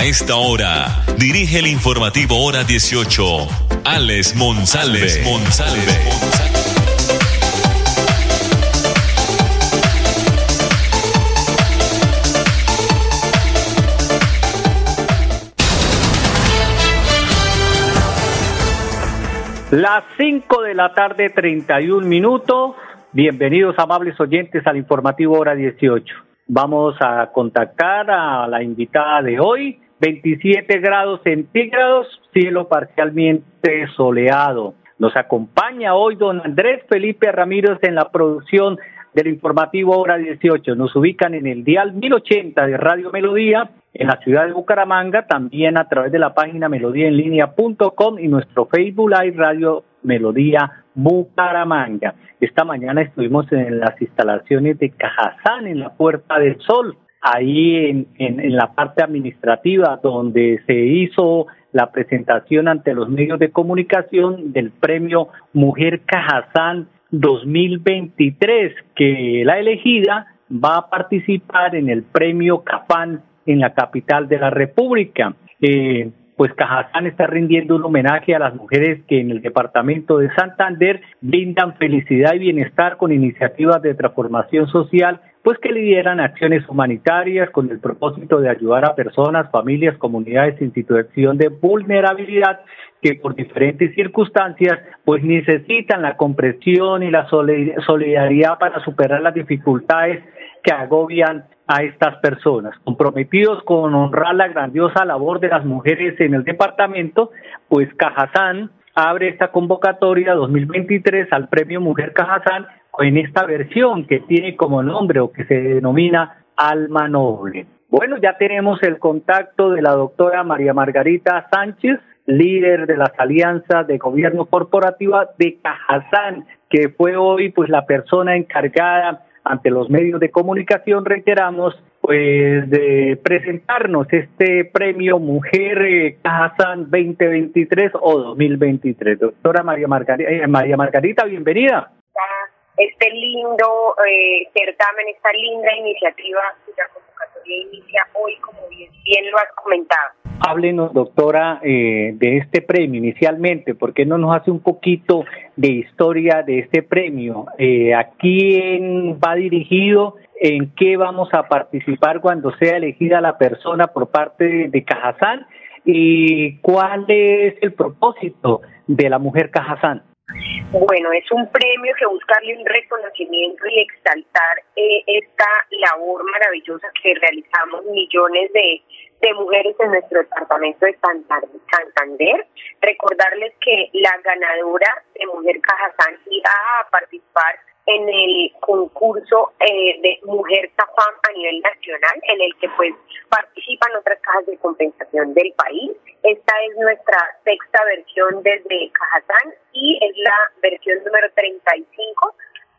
A esta hora, dirige el informativo Hora 18, Alex Monsalve. Las 5 de la tarde, 31 minutos. Bienvenidos, amables oyentes, al informativo Hora 18. Vamos a contactar a la invitada de hoy, 27 grados centígrados, cielo parcialmente soleado. Nos acompaña hoy don Andrés Felipe Ramírez en la producción del informativo Hora 18. Nos ubican en el dial 1080 de Radio Melodía en la ciudad de Bucaramanga, también a través de la página melodíaenlínea.com y nuestro Facebook Live Radio Melodía Bucaramanga. Esta mañana estuvimos en las instalaciones de Cajazán, en la Puerta del Sol ahí en, en, la parte administrativa donde se hizo la presentación ante los medios de comunicación del premio Mujer Cajazán 2023, que la elegida va a participar en el premio Cafán en la capital de la República. Eh, pues Cajazán está rindiendo un homenaje a las mujeres que en el departamento de Santander brindan felicidad y bienestar con iniciativas de transformación social pues que lideran acciones humanitarias con el propósito de ayudar a personas, familias, comunidades en situación de vulnerabilidad que por diferentes circunstancias pues necesitan la comprensión y la solidaridad para superar las dificultades que agobian a estas personas. Comprometidos con honrar la grandiosa labor de las mujeres en el departamento, pues Cajazán abre esta convocatoria 2023 al Premio Mujer Cajazán en esta versión que tiene como nombre o que se denomina Alma Noble. Bueno, ya tenemos el contacto de la doctora María Margarita Sánchez, líder de las alianzas de gobierno corporativa de Cajazán, que fue hoy pues la persona encargada ante los medios de comunicación, reiteramos, pues de presentarnos este premio Mujer eh, Cajazán 2023 o 2023. Doctora María Margarita, eh, María Margarita bienvenida este lindo eh, certamen, esta linda iniciativa cuya convocatoria inicia hoy, como bien, lo has comentado. Háblenos, doctora, eh, de este premio inicialmente. ¿Por qué no nos hace un poquito de historia de este premio? Eh, ¿A quién va dirigido? ¿En qué vamos a participar cuando sea elegida la persona por parte de, de Cajazán? ¿Y cuál es el propósito de la mujer Cajazán? Bueno, es un premio que busca darle un reconocimiento y exaltar eh, esta labor maravillosa que realizamos millones de, de mujeres en nuestro departamento de Santander. Recordarles que la ganadora de Mujer Cajazán irá a participar en el concurso eh, de Mujer Cafam a nivel nacional, en el que pues participan otras cajas de compensación del país. Esta es nuestra sexta versión desde Cajazán y es la versión número 35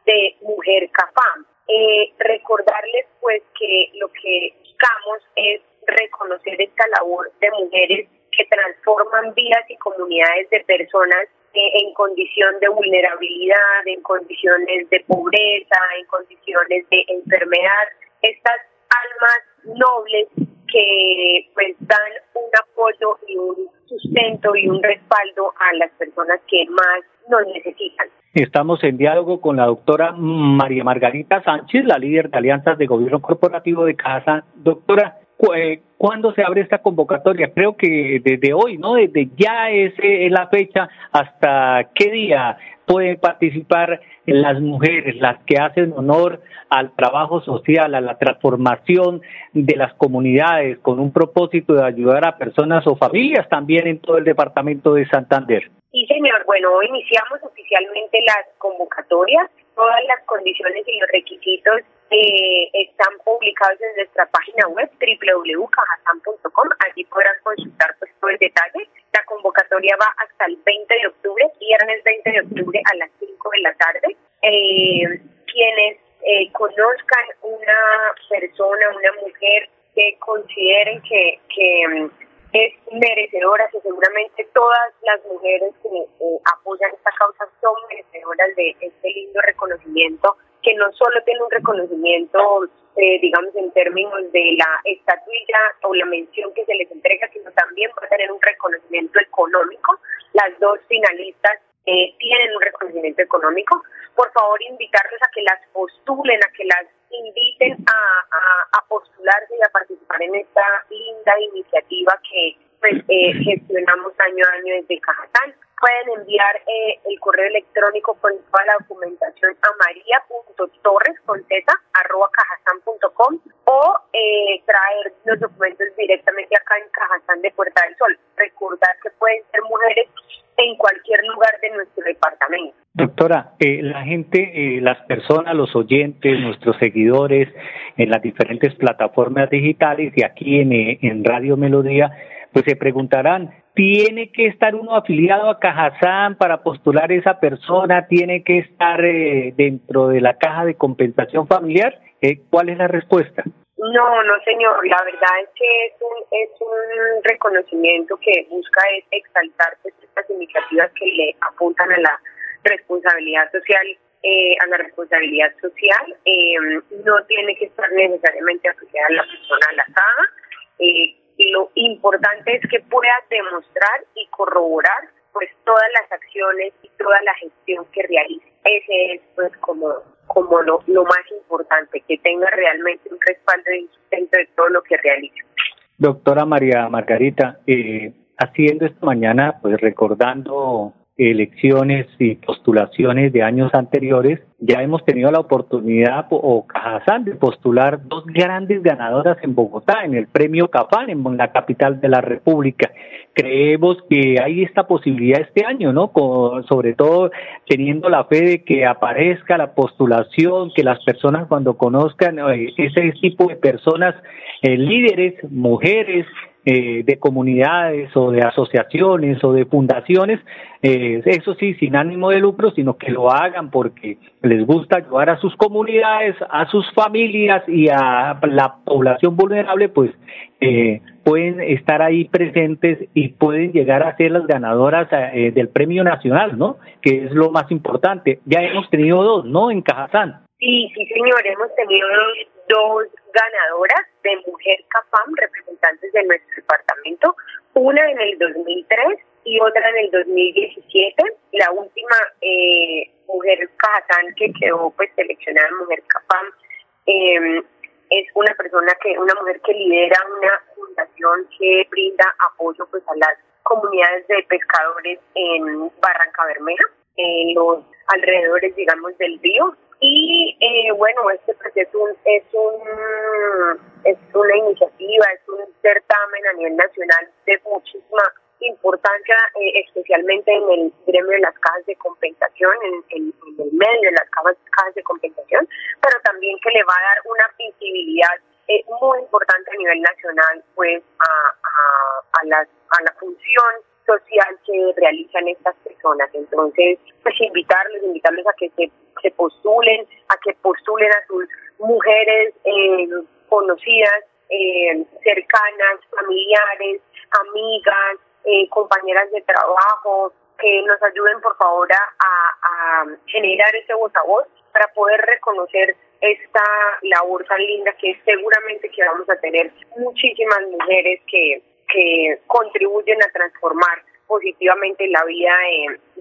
de Mujer Cafam. Eh, recordarles pues que lo que buscamos es reconocer esta labor de mujeres que transforman vidas y comunidades de personas en condición de vulnerabilidad, en condiciones de pobreza, en condiciones de enfermedad, estas almas nobles que pues dan un apoyo y un sustento y un respaldo a las personas que más nos necesitan. Estamos en diálogo con la doctora María Margarita Sánchez, la líder de alianzas de gobierno corporativo de Casa. Doctora, eh, ¿Cuándo se abre esta convocatoria? Creo que desde hoy, ¿no? Desde ya es, es la fecha. ¿Hasta qué día pueden participar las mujeres, las que hacen honor al trabajo social, a la transformación de las comunidades, con un propósito de ayudar a personas o familias también en todo el departamento de Santander? Sí, señor. Bueno, hoy iniciamos oficialmente las convocatorias. Todas las condiciones y los requisitos eh, están publicados en nuestra página web www.cajasan.com. Allí podrán consultar pues, todo el detalle. La convocatoria va hasta el 20 de octubre, viernes 20 de octubre a las 5 de la tarde. Eh, quienes eh, conozcan una persona, una mujer que consideren que, que mm, es merecedora, que seguramente todas las mujeres que eh, apoyan esta causa son merecedoras de este lindo reconocimiento, que no solo tiene un reconocimiento, eh, digamos, en términos de la estatuilla o la mención que se les entrega, sino también va a tener un reconocimiento económico. Las dos finalistas eh, tienen un reconocimiento económico. Por favor, invitarles a que las postulen, a que las inviten a, a, postularse y a participar en esta linda iniciativa que pues, eh, gestionamos año a año desde Cajatán. Pueden enviar eh, el correo electrónico con toda la documentación a maría.torres con arroba cajatán.com o eh, traer los documentos directamente acá en Cajatán de Puerta del Sol. Recordar que pueden ser mujeres en cualquier lugar de nuestro departamento. Doctora, eh, la gente, eh, las personas, los oyentes, nuestros seguidores en las diferentes plataformas digitales y aquí en, eh, en Radio Melodía, pues se preguntarán, ¿tiene que estar uno afiliado a Cajazán para postular esa persona? ¿Tiene que estar dentro de la caja de compensación familiar? ¿Cuál es la respuesta? No, no, señor. La verdad es que es un, es un reconocimiento que busca exaltar pues, estas iniciativas que le apuntan a la responsabilidad social, eh, a la responsabilidad social. Eh, no tiene que estar necesariamente asociada la persona a la caja. Eh, lo importante es que pueda demostrar y corroborar pues todas las acciones y toda la gestión que realiza. Ese es pues como como lo, lo más importante, que tenga realmente un respaldo y de todo lo que realiza. Doctora María Margarita, eh, haciendo esta mañana, pues recordando elecciones y postulaciones de años anteriores, ya hemos tenido la oportunidad, o Cajazán, de postular dos grandes ganadoras en Bogotá, en el premio Cafán, en la capital de la República. Creemos que hay esta posibilidad este año, ¿no? sobre todo teniendo la fe de que aparezca la postulación, que las personas cuando conozcan eh, ese tipo de personas, eh, líderes, mujeres, eh, de comunidades o de asociaciones o de fundaciones, eh, eso sí, sin ánimo de lucro, sino que lo hagan porque les gusta ayudar a sus comunidades, a sus familias y a la población vulnerable, pues eh, pueden estar ahí presentes y pueden llegar a ser las ganadoras del premio nacional, ¿no? Que es lo más importante. Ya hemos tenido dos, ¿no? En Cajazán. Sí, sí, señor, hemos tenido dos ganadoras de Mujer Capam, representantes de nuestro departamento, una en el 2003 y otra en el 2017. La última eh, mujer Cajatán que quedó pues seleccionada Mujer Capam em, es una persona que, una mujer que lidera una fundación que brinda apoyo pues a las comunidades de pescadores en Barranca Bermeja, en los alrededores digamos del río y eh, bueno, este proyecto es, un, es una iniciativa, es un certamen a nivel nacional de muchísima importancia, eh, especialmente en el gremio de las cajas de compensación, en, el medio de las cajas, de compensación, pero también que le va a dar una visibilidad eh, muy importante a nivel nacional pues a, a, a, la, a la función social que realizan estas personas. Entonces, pues invitarles, invitarles a que se, postulen, a que postulen a sus mujeres eh, conocidas, eh, cercanas, familiares, amigas, eh, compañeras de trabajo, que nos ayuden por favor a, a, generar ese voz a voz para poder reconocer esta labor tan linda que seguramente que vamos a tener muchísimas mujeres que, que contribuyen a transformar positivamente la vida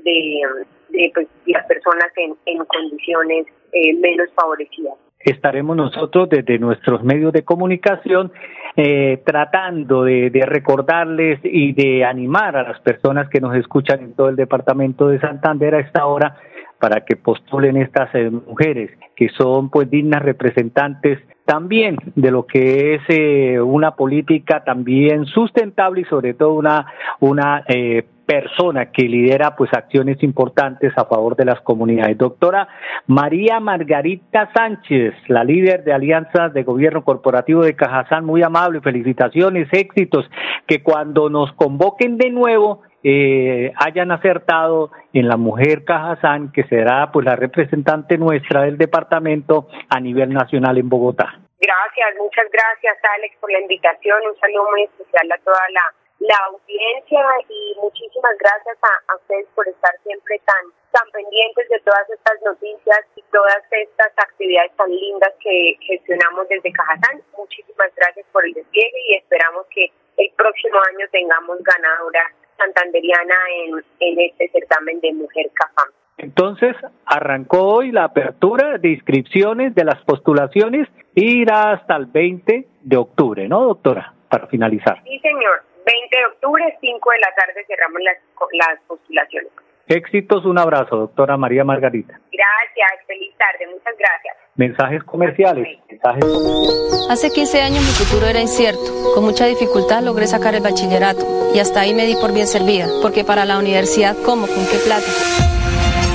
de, de, pues, las personas en, condiciones eh, menos favorecidas. Estaremos nosotros desde nuestros medios de comunicación eh, tratando de, recordarles y de animar a las personas que nos escuchan en todo el departamento de Santander a esta hora para que postulen estas eh, mujeres que son pues dignas representantes también de lo que es eh, una política también sustentable y sobre todo una, una eh, persona que lidera pues acciones importantes a favor de las comunidades. Doctora María Margarita Sánchez, la líder de alianzas de gobierno corporativo de Cajazán, muy amable, felicitaciones, éxitos, que cuando nos convoquen de nuevo eh, hayan acertado en la mujer Cajazán, que será pues la representante nuestra del departamento a nivel nacional en Bogotá. Gracias, muchas gracias Alex por la invitación, un saludo muy especial a toda la la audiencia y muchísimas gracias a, ustedes por estar siempre tan, tan pendientes de todas estas noticias y todas estas actividades tan lindas que gestionamos desde Cajatán. Muchísimas gracias por el despliegue y esperamos que el próximo año tengamos ganadora santanderiana en, en este certamen de Mujer Cafam. Entonces, arrancó hoy la apertura de inscripciones de las postulaciones y irá hasta el 20 de octubre, ¿no, doctora? Para finalizar. Sí, señor. 20 de octubre, 5 de la tarde, cerramos las, las postulaciones. Éxitos, un abrazo, doctora María Margarita. Gracias, feliz tarde, muchas gracias. Mensajes comerciales. Mensajes comerciales. Hace 15 años mi futuro era incierto. Con mucha dificultad logré sacar el bachillerato y hasta ahí me di por bien servida, porque para la universidad, ¿cómo? ¿Con qué plata?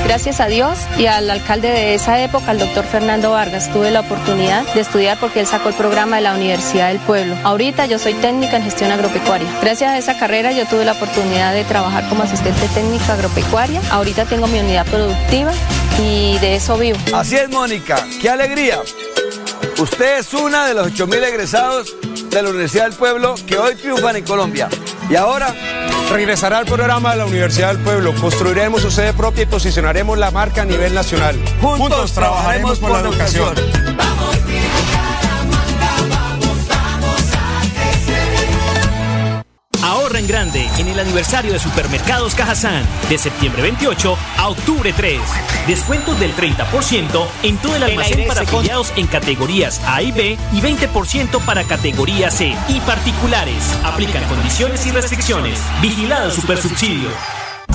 Gracias a Dios y al alcalde de esa época, el doctor Fernando Vargas, tuve la oportunidad de estudiar porque él sacó el programa de la Universidad del Pueblo. Ahorita yo soy técnica en gestión agropecuaria. Gracias a esa carrera yo tuve la oportunidad de trabajar como asistente técnica agropecuaria. Ahorita tengo mi unidad productiva y de eso vivo. Así es, Mónica. ¡Qué alegría! Usted es una de los 8.000 egresados de la Universidad del Pueblo que hoy triunfan en Colombia. Y ahora regresará al programa de la Universidad del Pueblo. Construiremos su sede propia y posicionaremos la marca a nivel nacional. Juntos, trabajaremos por, la educación. Ahorra en grande en el aniversario de Supermercados Cajazán de septiembre 28 a octubre 3. Descuentos del 30% en todo el almacén para afiliados en categorías A y B y 20% para categoría C y particulares. Aplican condiciones y restricciones. Vigilado Supersubsidio.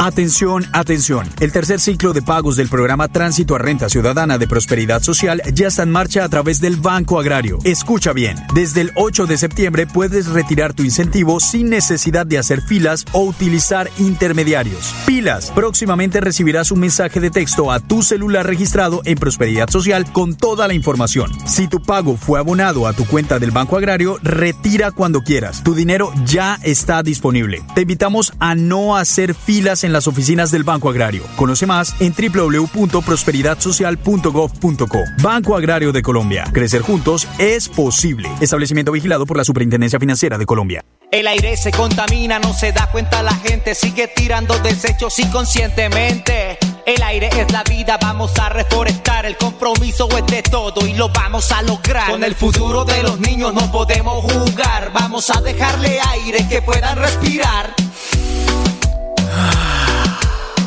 Atención, atención. El tercer ciclo de pagos del programa Tránsito a Renta Ciudadana de Prosperidad Social ya está en marcha a través del Banco Agrario. Escucha bien, desde el 8 de septiembre puedes retirar tu incentivo sin necesidad de hacer filas o utilizar intermediarios. Pilas, próximamente recibirás un mensaje de texto a tu celular registrado en Prosperidad Social con toda la información. Si tu pago fue abonado a tu cuenta del Banco Agrario, retira cuando quieras. Tu dinero ya está disponible. Te invitamos a no hacer filas en las oficinas del Banco Agrario. Conoce más en www.prosperidadsocial.gov.co. Banco Agrario de Colombia. Crecer juntos es posible. Establecimiento vigilado por la Superintendencia Financiera de Colombia. El aire se contamina, no se da cuenta la gente, sigue tirando desechos inconscientemente. El aire es la vida, vamos a reforestar, el compromiso es de todo y lo vamos a lograr. Con el futuro de los niños no podemos jugar, vamos a dejarle aire que puedan respirar.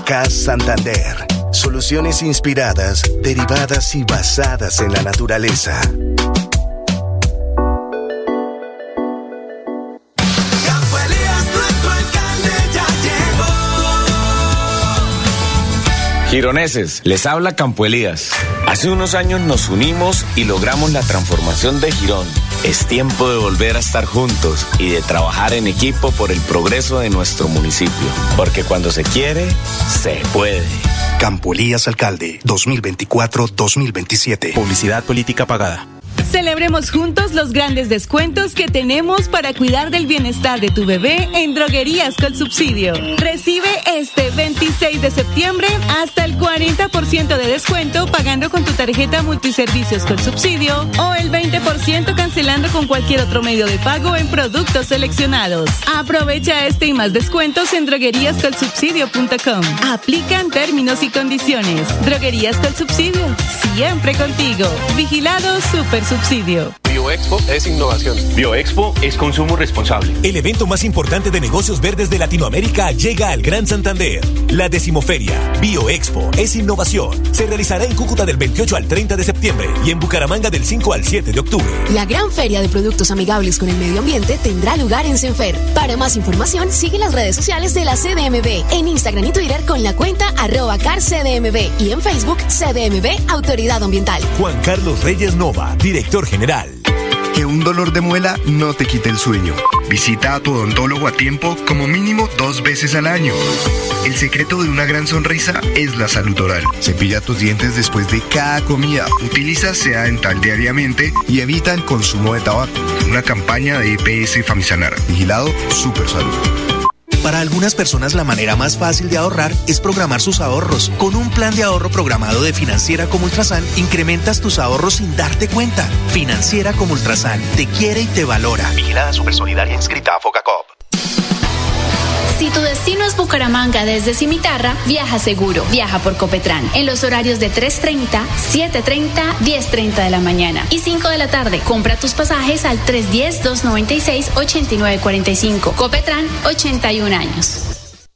CAS Santander. Soluciones inspiradas, derivadas y basadas en la naturaleza. Gironeses, les habla Campo Elías. Hace unos años nos unimos y logramos la transformación de Girón. Es tiempo de volver a estar juntos y de trabajar en equipo por el progreso de nuestro municipio. Porque cuando se quiere, se puede. Campo Elías Alcalde, 2024-2027. Publicidad política pagada. Celebremos juntos los grandes descuentos que tenemos para cuidar del bienestar de tu bebé en Droguerías con Subsidio. Recibe este 26 de septiembre hasta el 40% de descuento pagando con tu tarjeta multiservicios con subsidio o el 20% cancelando con cualquier otro medio de pago en productos seleccionados. Aprovecha este y más descuentos en drogueríascolsubsidio.com. Aplican términos y condiciones. Droguerías con Subsidio, siempre contigo. Vigilado Super Subsidio. Bioexpo es innovación. Bioexpo es consumo responsable. El evento más importante de negocios verdes de Latinoamérica llega al Gran Santander. La decimoferia Bioexpo es innovación. Se realizará en Cúcuta del 28 al 30 de septiembre y en Bucaramanga del 5 al 7 de octubre. La gran feria de productos amigables con el medio ambiente tendrá lugar en Senfer. Para más información, sigue las redes sociales de la CDMB en Instagram y Twitter con la cuenta arroba carcdmb y en Facebook CDMB Autoridad Ambiental. Juan Carlos Reyes Nova, director general. Que un dolor de muela no te quite el sueño. Visita a tu odontólogo a tiempo como mínimo dos veces al año. El secreto de una gran sonrisa es la salud oral. Cepilla tus dientes después de cada comida. Utiliza sea dental diariamente y evita el consumo de tabaco. Una campaña de EPS Famisanar. Vigilado Super Salud. Para algunas personas la manera más fácil de ahorrar es programar sus ahorros. Con un plan de ahorro programado de Financiera como Ultrasan, incrementas tus ahorros sin darte cuenta. Financiera como Ultrasan te quiere y te valora. Vigilada Super Solidaria inscrita a Focacop. Si tu destino es Bucaramanga desde Cimitarra, viaja seguro. Viaja por Copetran en los horarios de 3.30, 7.30, 10.30 de la mañana y 5 de la tarde. Compra tus pasajes al 310-296-8945. Copetran, 81 años.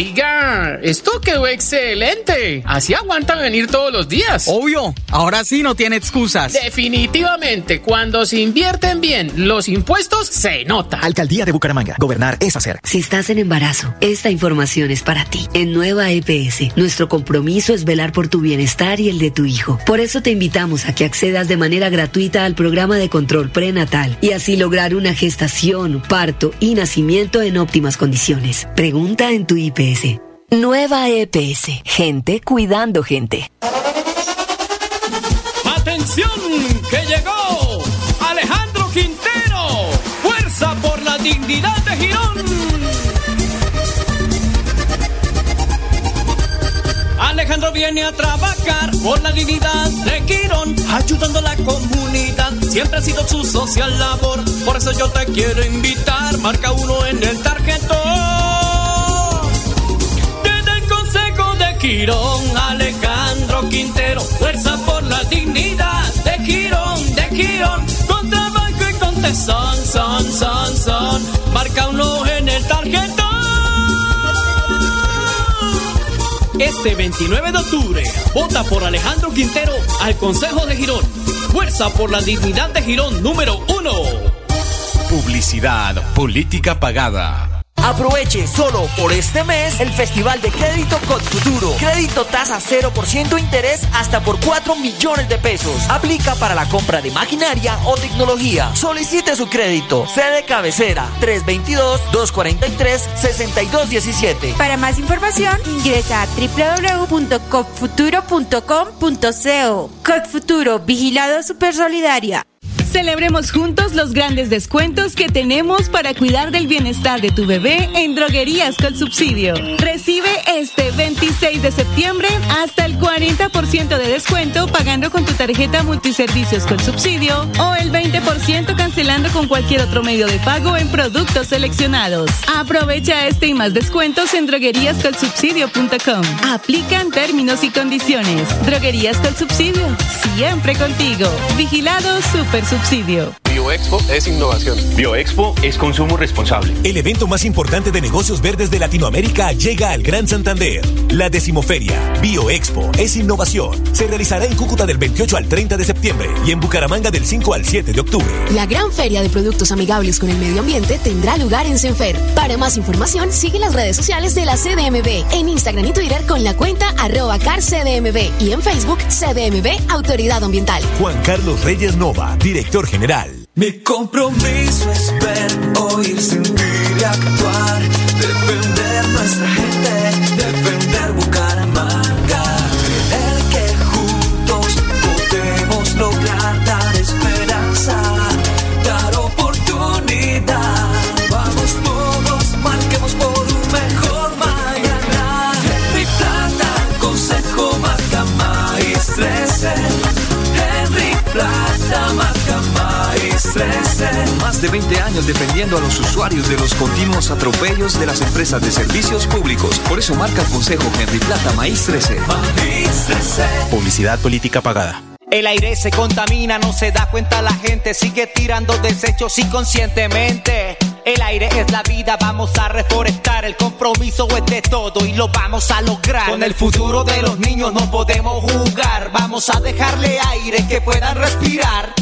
Oiga, esto quedó excelente. Así aguanta venir todos los días. Obvio, ahora sí no tiene excusas. Definitivamente, cuando se invierten bien los impuestos, se nota. Alcaldía de Bucaramanga. Gobernar es hacer. Si estás en embarazo, esta información es para ti. En Nueva EPS, nuestro compromiso es velar por tu bienestar y el de tu hijo. Por eso te invitamos a que accedas de manera gratuita al programa de control prenatal y así lograr una gestación, parto y nacimiento en óptimas condiciones. Pregunta en tu IPS. Nueva EPS. Gente cuidando gente. ¡Atención! ¡Que llegó! Alejandro Quintero. Fuerza por la dignidad de Girón. Alejandro viene a trabajar por la dignidad de Quirón, ayudando a la comunidad. Siempre ha sido su social labor. Por eso yo te quiero invitar. Marca uno en el tarjetón. Quirón, Alejandro Quintero. Fuerza por la dignidad de Quirón, de Quirón. Con trabajo y con tesón, son, son, son. Marca uno en el tarjetón. Este 29 de octubre, vota por Alejandro Quintero al Consejo de Girón. Fuerza por la dignidad de Girón número uno. Publicidad, política pagada. Aproveche solo por este mes el Festival de Crédito Cod Futuro. Crédito tasa 0% interés hasta por 4 millones de pesos. Aplica para la compra de maquinaria o tecnología. Solicite su crédito. Sede cabecera 322-243-6217. Para más información, ingresa a www.copfuturo.com.co. Codfuturo, Vigilado Super Solidaria. Celebremos juntos los grandes descuentos que tenemos para cuidar del bienestar de tu bebé en droguerías con subsidio. Recibe este 26 de septiembre hasta el 40% de descuento pagando con tu tarjeta multiservicios con subsidio o el 20% cancelando con cualquier otro medio de pago en productos seleccionados. Aprovecha este y más descuentos en drogueríascolsubsidio.com. Aplican términos y condiciones. Droguerías con subsidio, siempre contigo. Vigilado Super Subsidio subsidio. Bioexpo es innovación. Bioexpo es consumo responsable. El evento más importante de negocios verdes de Latinoamérica llega al Gran Santander. La decimoferia Bioexpo es innovación. Se realizará en Cúcuta del 28 al 30 de septiembre y en Bucaramanga del 5 al 7 de octubre. La gran feria de productos amigables con el medio ambiente tendrá lugar en Senfer. Para más información, sigue las redes sociales de la CDMB en Instagram y Twitter con la cuenta arroba carcdmb y en Facebook CDMB Autoridad Ambiental. Juan Carlos Reyes Nova, director general. Mi compromiso es ver, oír, sentir y actuar. Defender nuestra gente, Más de 20 años defendiendo a los usuarios de los continuos atropellos de las empresas de servicios públicos. Por eso marca el Consejo Henry Plata Maíz 13. Publicidad política pagada. El aire se contamina, no se da cuenta la gente, sigue tirando desechos inconscientemente. El aire es la vida, vamos a reforestar, el compromiso es de todo y lo vamos a lograr. Con el futuro de los niños no podemos jugar, vamos a dejarle aire que puedan respirar.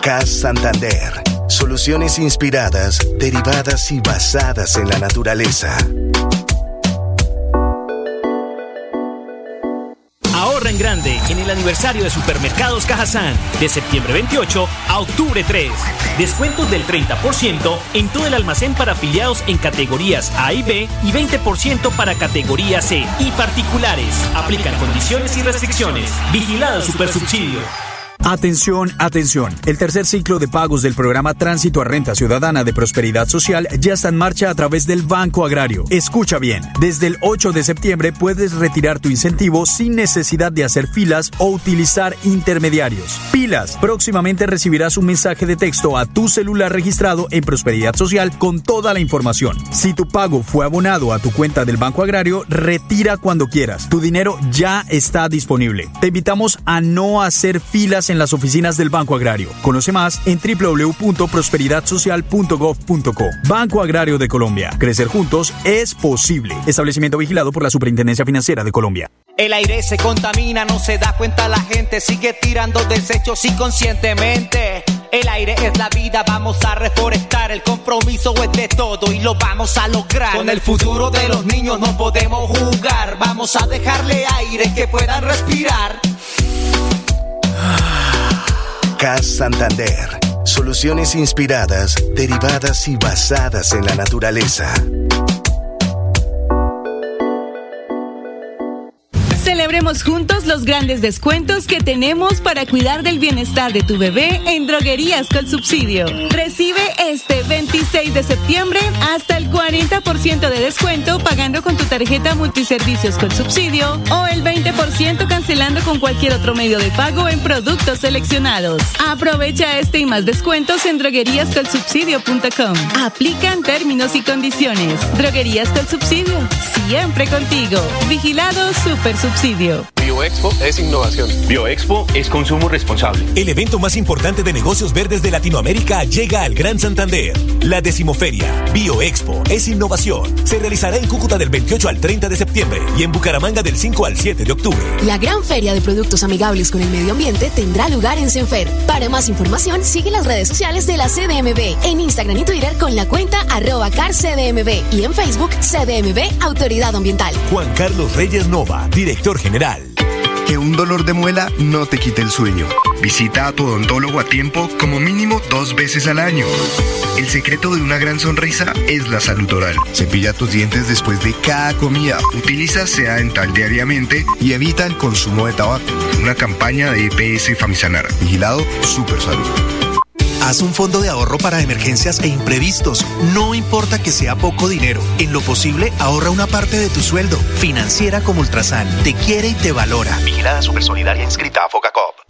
CAS Santander. Soluciones inspiradas, derivadas y basadas en la naturaleza. Ahorra en grande en el aniversario de Supermercados Cajazán de septiembre 28 a octubre 3. Descuentos del 30% en todo el almacén para afiliados en categorías A y B y 20% para categoría C y particulares. Aplican condiciones y restricciones. Vigilado Supersubsidio. Atención, atención. El tercer ciclo de pagos del programa Tránsito a Renta Ciudadana de Prosperidad Social ya está en marcha a través del Banco Agrario. Escucha bien, desde el 8 de septiembre puedes retirar tu incentivo sin necesidad de hacer filas o utilizar intermediarios. Pilas, próximamente recibirás un mensaje de texto a tu celular registrado en Prosperidad Social con toda la información. Si tu pago fue abonado a tu cuenta del Banco Agrario, retira cuando quieras. Tu dinero ya está disponible. Te invitamos a no hacer filas en las oficinas del Banco Agrario. Conoce más en www.prosperidadsocial.gov.co. Banco Agrario de Colombia. Crecer juntos es posible. Establecimiento vigilado por la Superintendencia Financiera de Colombia. El aire se contamina, no se da cuenta la gente, sigue tirando desechos inconscientemente. El aire es la vida, vamos a reforestar, el compromiso es de todo y lo vamos a lograr. Con el futuro de los niños no podemos jugar, vamos a dejarle aire que puedan respirar. CAS Santander. Soluciones inspiradas, derivadas y basadas en la naturaleza. Celebremos juntos los grandes descuentos que tenemos para cuidar del bienestar de tu bebé en Droguerías con Subsidio. Recibe este 26 de septiembre hasta el 40% de descuento pagando con tu tarjeta multiservicios con subsidio o el 20% cancelando con cualquier otro medio de pago en productos seleccionados. Aprovecha este y más descuentos en drogueríascolsubsidio.com. Aplican términos y condiciones. Droguerías con Subsidio. Siempre contigo. Vigilado Super Subsidio. Bioexpo es innovación. Bioexpo es consumo responsable. El evento más importante de negocios verdes de Latinoamérica llega al Gran Santander. La decimoferia Bioexpo es innovación. Se realizará en Cúcuta del 28 al 30 de septiembre y en Bucaramanga del 5 al 7 de octubre. La gran feria de productos amigables con el medio ambiente tendrá lugar en Senfer. Para más información, sigue las redes sociales de la CDMB en Instagram y Twitter con la cuenta arroba carcdmb y en Facebook CDMB Autoridad Ambiental. Juan Carlos Reyes Nova, director general. Que un dolor de muela no te quite el sueño. Visita a tu odontólogo a tiempo como mínimo dos veces al año. El secreto de una gran sonrisa es la salud oral. Cepilla tus dientes después de cada comida. Utiliza sea dental diariamente y evita el consumo de tabaco. Una campaña de EPS Famisanar. Vigilado Super Salud. Haz un fondo de ahorro para emergencias e imprevistos. No importa que sea poco dinero. En lo posible, ahorra una parte de tu sueldo. Financiera como Ultrasan. Te quiere y te valora. Vigilada Supersolidaria inscrita a Focacop.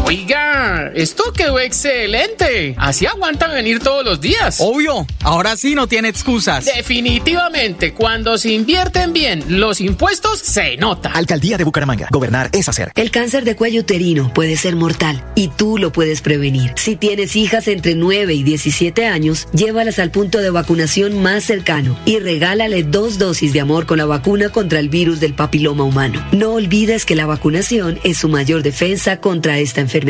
Oiga, esto quedó excelente. Así aguantan venir todos los días. Obvio, ahora sí no tiene excusas. Definitivamente, cuando se invierten bien los impuestos, se nota. Alcaldía de Bucaramanga. Gobernar es hacer. El cáncer de cuello uterino puede ser mortal y tú lo puedes prevenir. Si tienes hijas entre 9 y 17 años, llévalas al punto de vacunación más cercano y regálale dos dosis de amor con la vacuna contra el virus del papiloma humano. No olvides que la vacunación es su mayor defensa contra esta enfermedad.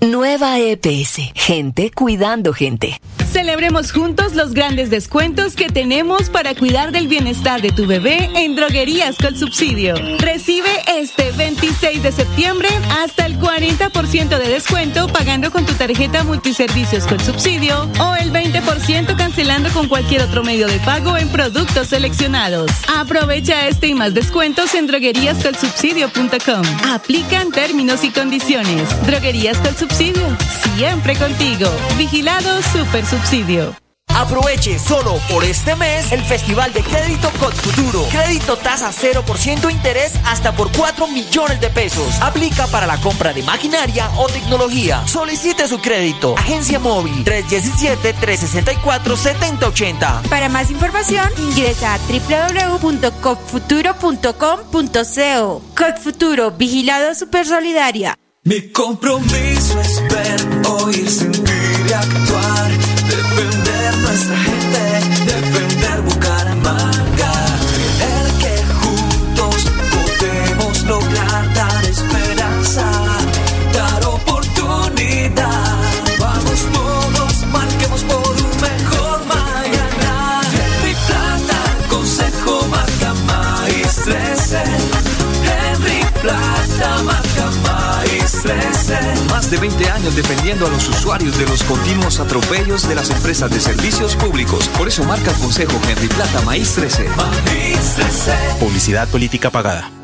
Nueva EPS. Gente cuidando gente. Celebremos juntos los grandes descuentos que tenemos para cuidar del bienestar de tu bebé en Droguerías con Subsidio. Recibe este 26 de septiembre hasta el 40% de descuento pagando con tu tarjeta multiservicios con subsidio o el 20% cancelando con cualquier otro medio de pago en productos seleccionados. Aprovecha este y más descuentos en drogueríascolsubsidio.com. Aplican términos y condiciones. Droguerías con Subsidio, siempre contigo. Vigilado Super Subsidio. Aproveche solo por este mes el Festival de Crédito Futuro. Crédito tasa 0% interés hasta por 4 millones de pesos. Aplica para la compra de maquinaria o tecnología. Solicite su crédito. Agencia móvil 317-364-7080. Para más información, ingresa a www.cocfuturo.com.co. Cocfuturo, vigilado super solidaria. Mi compromiso es ver, oír, sentir de 20 años defendiendo a los usuarios de los continuos atropellos de las empresas de servicios públicos. Por eso marca el Consejo Henry Plata Maíz 13. Maíz 13. Publicidad política pagada.